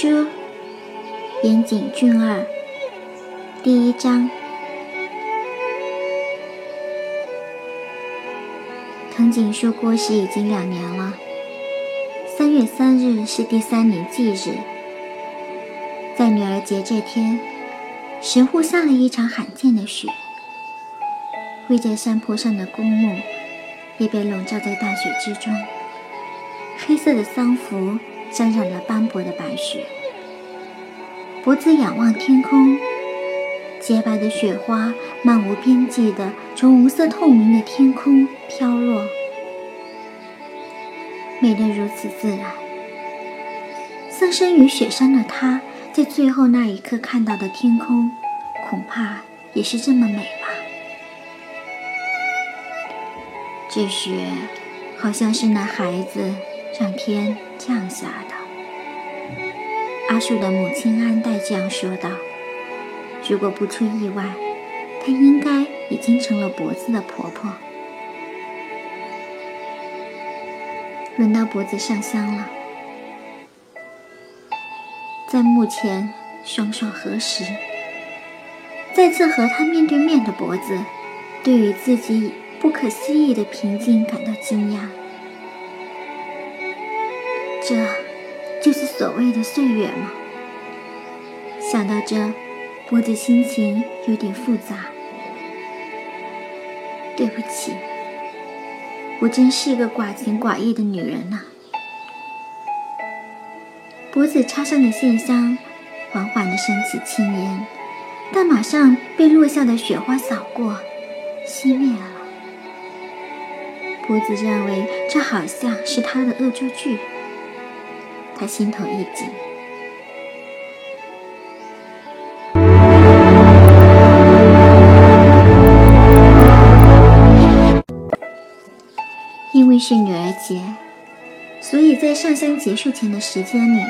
书，岩井俊二，第一章。藤井树过世已经两年了。三月三日是第三年忌日，在女儿节这天，神户下了一场罕见的雪。跪在山坡上的公墓也被笼罩在大雪之中，黑色的丧服沾染了斑驳的白雪。脖子仰望天空，洁白的雪花漫无边际地从无色透明的天空飘落，美得如此自然。葬身于雪山的他，在最后那一刻看到的天空，恐怕也是这么美吧。这雪好像是那孩子上天降下的。阿树的母亲安代这样说道：“如果不出意外，她应该已经成了脖子的婆婆。”轮到脖子上香了，在墓前双手合十，再次和他面对面的脖子，对于自己。不可思议的平静感到惊讶，这就是所谓的岁月吗？想到这，波子心情有点复杂。对不起，我真是一个寡情寡义的女人呐。脖子插上的线香缓缓地升起青烟，但马上被落下的雪花扫过，熄灭了。胡子认为这好像是他的恶作剧，他心头一紧，因为是女儿节，所以在上香结束前的时间里，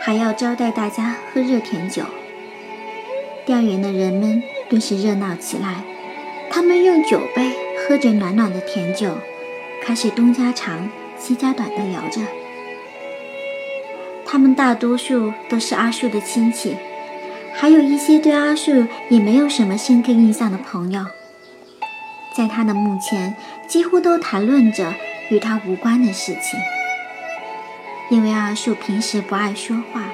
还要招待大家喝热甜酒。调研的人们顿时热闹起来，他们用酒杯喝着暖暖的甜酒。开始东家长西家短的聊着，他们大多数都是阿树的亲戚，还有一些对阿树也没有什么深刻印象的朋友，在他的墓前几乎都谈论着与他无关的事情。因为阿树平时不爱说话，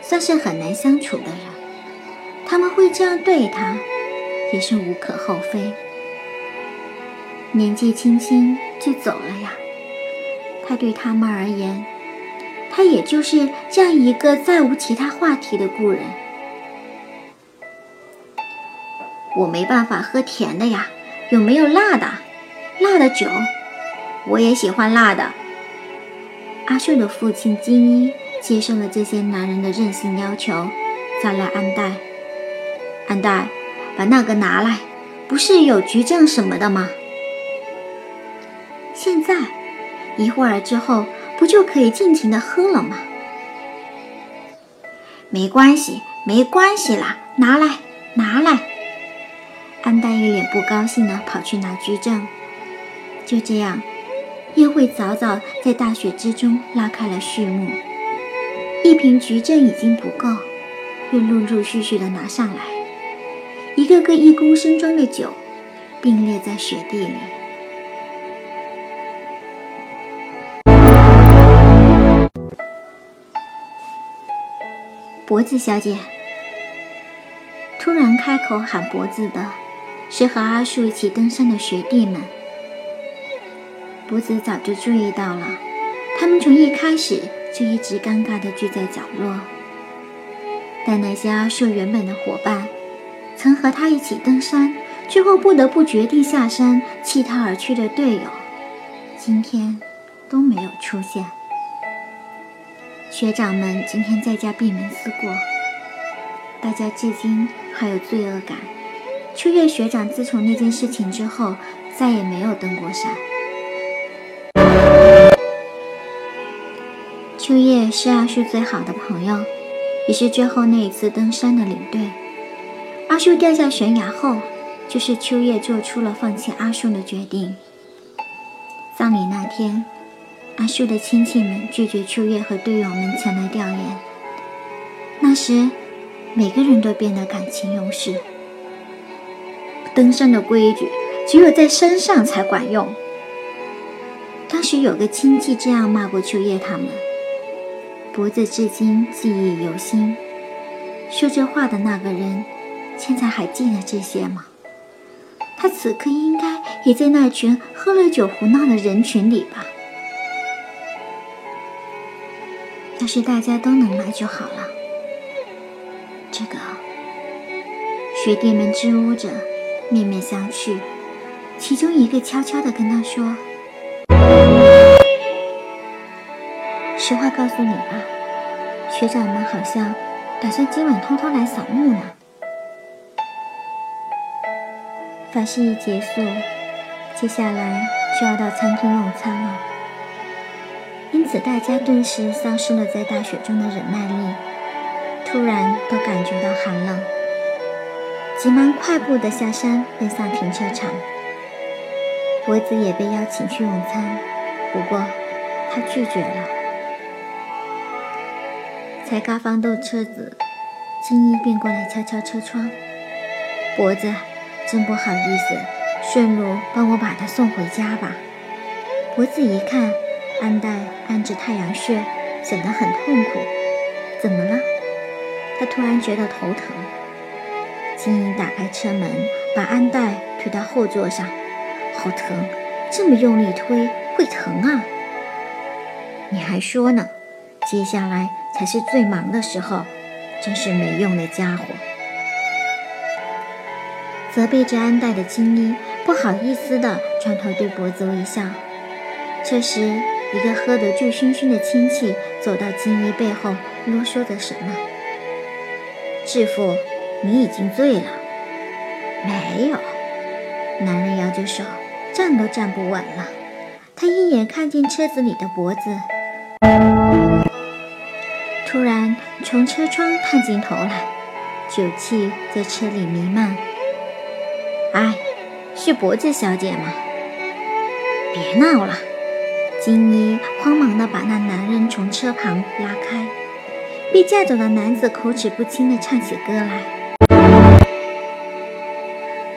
算是很难相处的人，他们会这样对他，也是无可厚非。年纪轻轻就走了呀，他对他们而言，他也就是这样一个再无其他话题的故人。我没办法喝甜的呀，有没有辣的？辣的酒，我也喜欢辣的。阿秀的父亲金一接受了这些男人的任性要求，叫来安代，安代，把那个拿来，不是有橘证什么的吗？现在，一会儿之后不就可以尽情的喝了吗？没关系，没关系啦，拿来，拿来。安黛一脸不高兴的跑去拿居正。就这样，宴会早早在大雪之中拉开了序幕。一瓶橘正已经不够，又陆陆续续的拿上来，一个个一公升装的酒并列在雪地里。脖子小姐突然开口喊脖子的，是和阿树一起登山的学弟们。脖子早就注意到了，他们从一开始就一直尴尬地聚在角落。但那些阿树原本的伙伴，曾和他一起登山，最后不得不决定下山弃他而去的队友，今天都没有出现。学长们今天在家闭门思过，大家至今还有罪恶感。秋月学长自从那件事情之后，再也没有登过山。秋叶是阿树最好的朋友，也是最后那一次登山的领队。阿树掉下悬崖后，就是秋叶做出了放弃阿树的决定。葬礼那天。阿树的亲戚们拒绝秋叶和队友们前来吊唁，那时，每个人都变得感情用事。登山的规矩只有在山上才管用。当时有个亲戚这样骂过秋叶他们，脖子至今记忆犹新。说这话的那个人，现在还记得这些吗？他此刻应该也在那群喝了酒胡闹的人群里吧。要是大家都能来就好了。这个，学弟们支吾着，面面相觑。其中一个悄悄地跟他说：“实话告诉你吧，学长们好像打算今晚偷偷来扫墓呢。”法事一结束，接下来就要到餐厅用餐了。因此，大家顿时丧失了在大雪中的忍耐力，突然都感觉到寒冷，急忙快步地下山奔向停车场。脖子也被邀请去用餐，不过他拒绝了。才刚放动车子，金一便过来敲敲车窗。脖子，真不好意思，顺路帮我把他送回家吧。脖子一看。安代按着太阳穴，显得很痛苦。怎么了？他突然觉得头疼。金英打开车门，把安代推到后座上。好疼！这么用力推会疼啊！你还说呢？接下来才是最忙的时候，真是没用的家伙。责备着安代的金英不好意思地转头对脖子微笑。这时。一个喝得醉醺醺的亲戚走到金一背后，啰嗦着什么。师傅，你已经醉了。没有。男人摇着手，站都站不稳了。他一眼看见车子里的脖子，突然从车窗探进头来，酒气在车里弥漫。哎，是脖子小姐吗？别闹了。金一慌忙地把那男人从车旁拉开，被架走的男子口齿不清地唱起歌来：“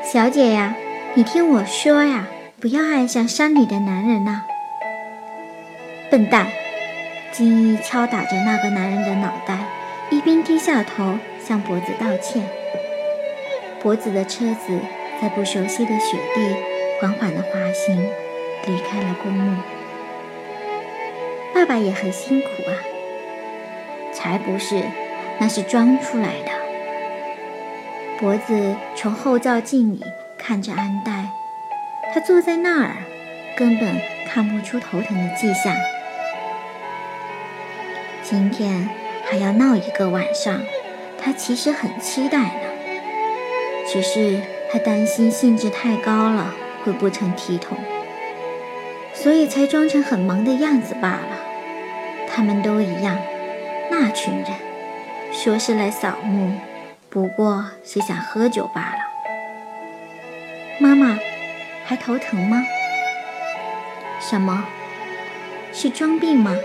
小姐呀，你听我说呀，不要爱上山里的男人呐！”笨蛋！金一敲打着那个男人的脑袋，一边低下头向脖子道歉。脖子的车子在不熟悉的雪地缓缓地滑行，离开了公墓。爸爸也很辛苦啊，才不是，那是装出来的。脖子从后照镜里看着安黛，他坐在那儿，根本看不出头疼的迹象。今天还要闹一个晚上，他其实很期待呢，只是他担心兴致太高了会不成体统，所以才装成很忙的样子罢了。他们都一样，那群人说是来扫墓，不过是想喝酒罢了。妈妈，还头疼吗？什么？是装病吗？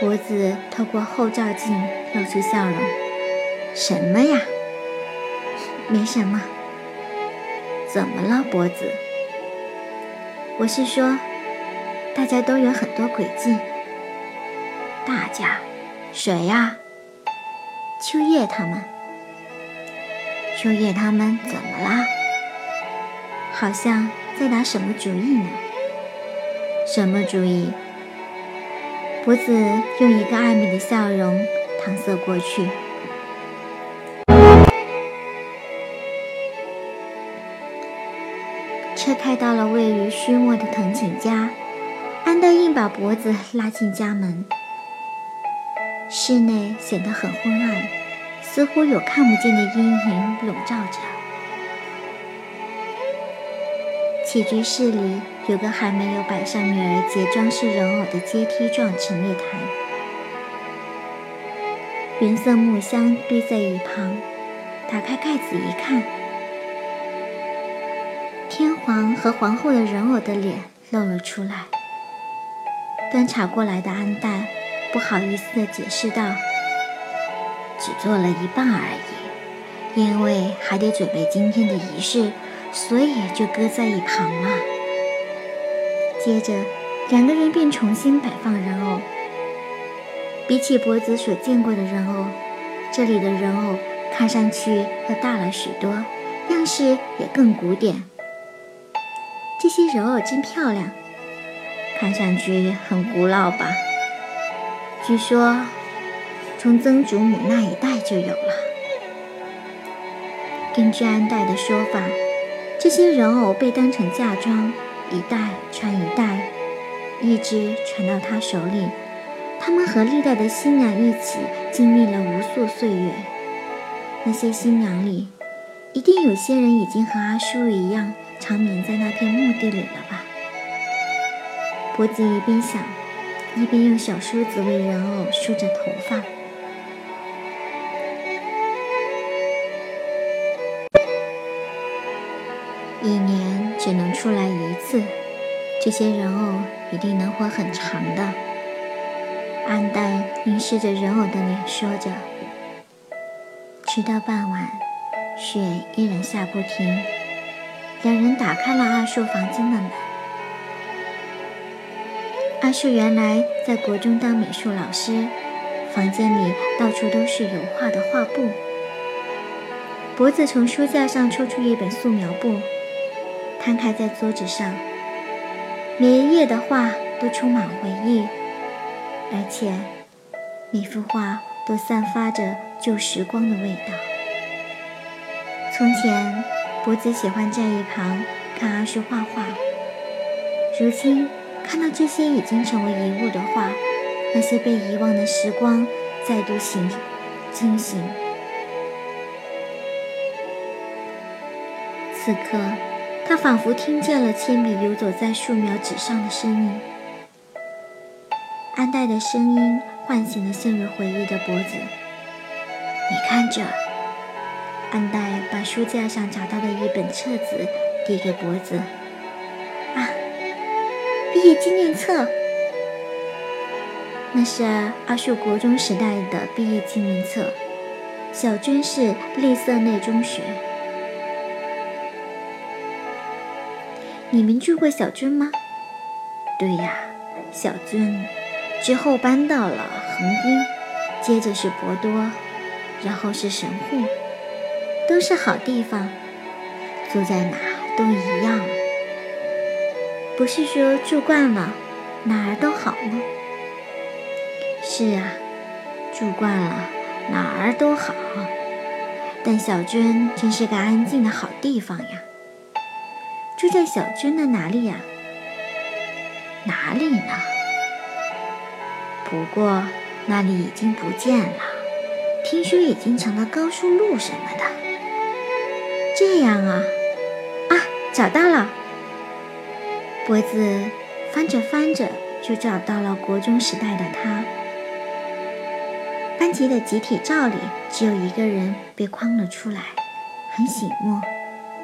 脖子透过后照镜露出笑容。什么呀？没什么。怎么了，脖子？我是说，大家都有很多诡计。大家，谁呀？秋叶他们。秋叶他们怎么啦？好像在打什么主意呢？什么主意？脖子用一个暧昧的笑容搪塞过去。车开到了位于虚末的藤井家，安德硬把脖子拉进家门。室内显得很昏暗，似乎有看不见的阴影笼罩着。起居室里有个还没有摆上女儿节装饰人偶的阶梯状陈列台，原色木箱堆在一旁。打开盖子一看，天皇和皇后的人偶的脸露了出来。端茶过来的安代。不好意思地解释道：“只做了一半而已，因为还得准备今天的仪式，所以就搁在一旁了。接着，两个人便重新摆放人偶。比起脖子所见过的人偶，这里的人偶看上去要大了许多，样式也更古典。这些人偶真漂亮，看上去很古老吧？据说。从曾祖母那一代就有了。根据安代的说法，这些人偶被当成嫁妆，一代传一代，一直传到他手里。他们和历代的新娘一起经历了无数岁月。那些新娘里，一定有些人已经和阿叔一样，长眠在那片墓地里了吧？脖子一边想，一边用小梳子为人偶梳着头发。一年只能出来一次，这些人偶一定能活很长的。安黛凝视着人偶的脸，说着。直到傍晚，雪依然下不停。两人打开了阿树房间的门。阿树原来在国中当美术老师，房间里到处都是油画的画布。脖子从书架上抽出一本素描簿。摊开在桌子上，每一页的画都充满回忆，而且每幅画都散发着旧时光的味道。从前，脖子喜欢在一旁看阿树画画，如今看到这些已经成为遗物的画，那些被遗忘的时光再度醒惊醒。此刻。他仿佛听见了铅笔游走在素描纸上的声音，安黛的声音唤醒了陷入回忆的脖子。你看着，安黛把书架上找到的一本册子递给脖子。毕业纪念册，那是阿树国中时代的毕业纪念册，小军是丽色内中学。你们住过小樽吗？对呀，小樽之后搬到了横滨，接着是博多，然后是神户，都是好地方，住在哪都一样。不是说住惯了哪儿都好吗？是啊，住惯了哪儿都好，但小娟真是个安静的好地方呀。住在小娟的哪里呀？哪里呢？不过那里已经不见了，听说已经成了高速路什么的。这样啊，啊，找到了！脖子翻着翻着就找到了国中时代的他。班级的集体照里只有一个人被框了出来，很醒目，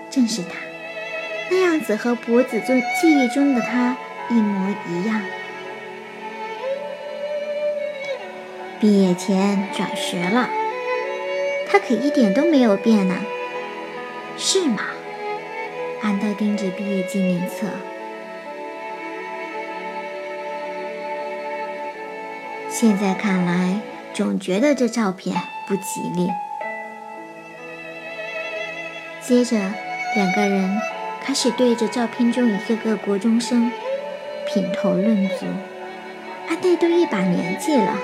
正是他。那样子和脖子中记忆中的他一模一样。毕业前转学了，他可一点都没有变呢，是吗？安黛盯着毕业纪念册，现在看来，总觉得这照片不吉利。接着，两个人。开始对着照片中一个个国中生品头论足，阿黛都一把年纪了，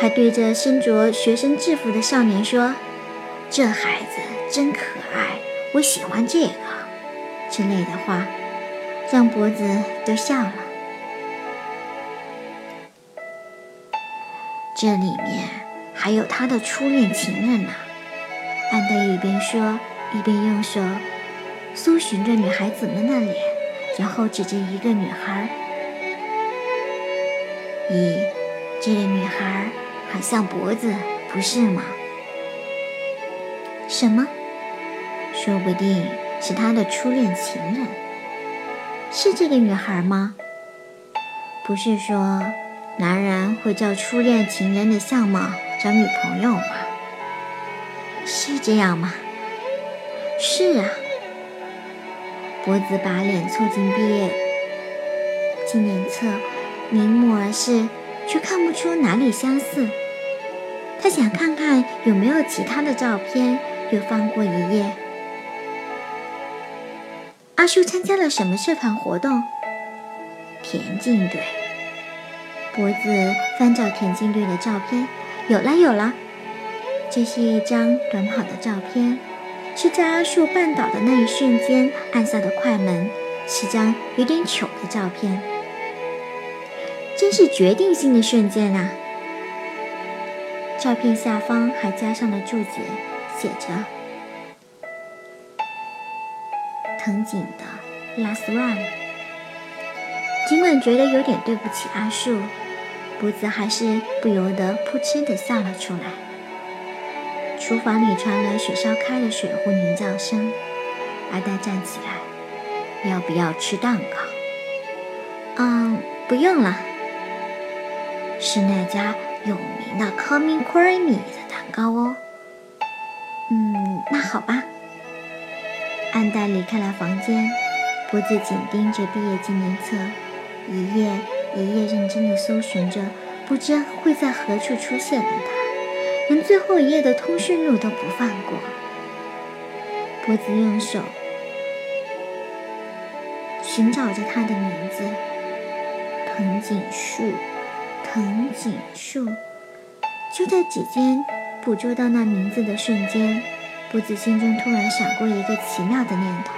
还对着身着学生制服的少年说：“这孩子真可爱，我喜欢这个。”之类的话，让脖子都笑了。这里面还有他的初恋情人呢。安德一边说，一边用手。搜寻着女孩子们的脸，然后指着一个女孩：“咦，这个女孩很像脖子，不是吗？”“什么？说不定是他的初恋情人。是这个女孩吗？不是说男人会照初恋情人的相貌找女朋友吗？是这样吗？是啊。脖子把脸凑近毕业纪念册，凝目而视，却看不出哪里相似。他想看看有没有其他的照片，又翻过一页。阿树参加了什么社团活动？田径队。脖子翻找田径队的照片，有了，有了。这是一张短跑的照片，是在阿树绊倒的那一瞬间按下的快门，是张有点糗的照片。真是决定性的瞬间啊！照片下方还加上了注解，写着“藤井的 Last Run”。尽管觉得有点对不起阿树，脖子还是不由得扑哧地笑了出来。厨房里传来水烧开的水壶鸣叫声。阿呆站起来，要不要吃蛋糕？嗯，不用了。是那家有名的 Coming Creamy 的蛋糕哦。嗯，那好吧。安呆离开了房间，脖子紧盯着毕业纪念册，一页一页认真地搜寻着，不知会在何处出现的他。连最后一页的通讯录都不放过。脖子用手寻找着他的名字，藤井树，藤井树。就在指尖捕捉到那名字的瞬间，脖子心中突然闪过一个奇妙的念头。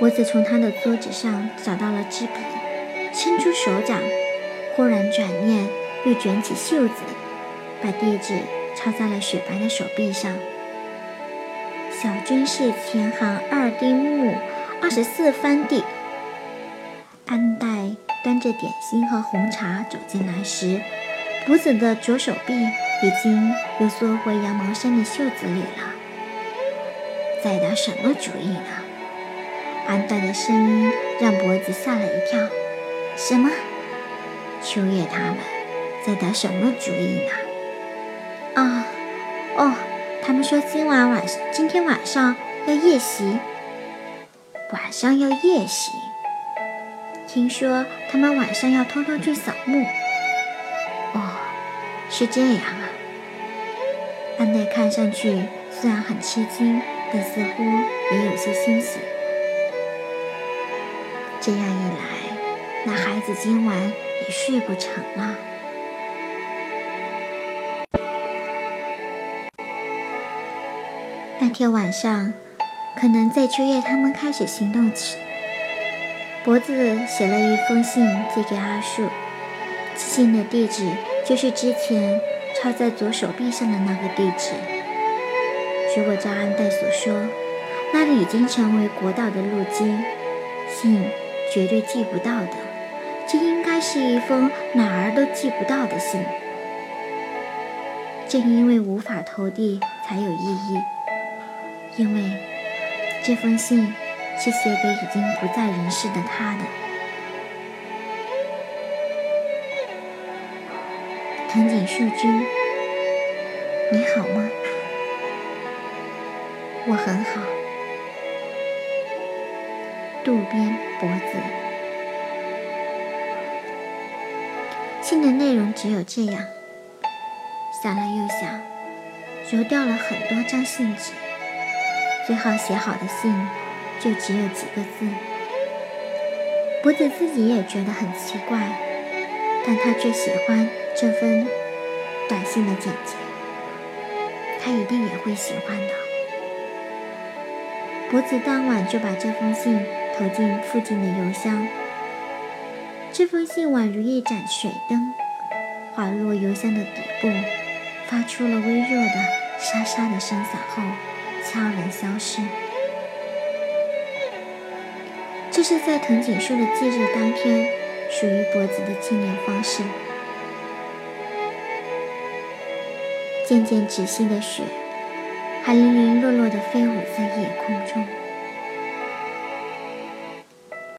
脖子从他的桌子上找到了支笔，伸出手掌，忽然转念。又卷起袖子，把地址抄在了雪白的手臂上。小军市前行二丁目二十四番地。安代端着点心和红茶走进来时，脖子的左手臂已经又缩回羊毛衫的袖子里了。在打什么主意呢？安代的声音让脖子吓了一跳。什么？秋叶他们？在打什么主意呢？啊，哦，他们说今晚晚今天晚上要夜袭，晚上要夜袭。听说他们晚上要偷偷去扫墓。哦，是这样啊。安奈看上去虽然很吃惊，但似乎也有些欣喜。这样一来，那孩子今晚也睡不成了。那天晚上，可能在秋叶他们开始行动时，脖子写了一封信寄给阿树，寄信的地址就是之前抄在左手臂上的那个地址。如果照安代所说，那里已经成为国道的路径，信绝对寄不到的。这应该是一封哪儿都寄不到的信。正因为无法投递，才有意义。因为这封信是写给已经不在人世的他的。藤井树君，你好吗？我很好。渡边博子。信的内容只有这样。想了又想，揉掉了很多张信纸。最后写好的信就只有几个字。博子自己也觉得很奇怪，但他却喜欢这份短信的简洁。他一定也会喜欢的。博子当晚就把这封信投进附近的邮箱。这封信宛如一盏水灯，滑落邮箱的底部，发出了微弱的沙沙的声响后。悄然消失。这是在藤井树的忌日当天，属于脖子的纪念方式。渐渐止息的雪，还零零落落地飞舞在夜空中。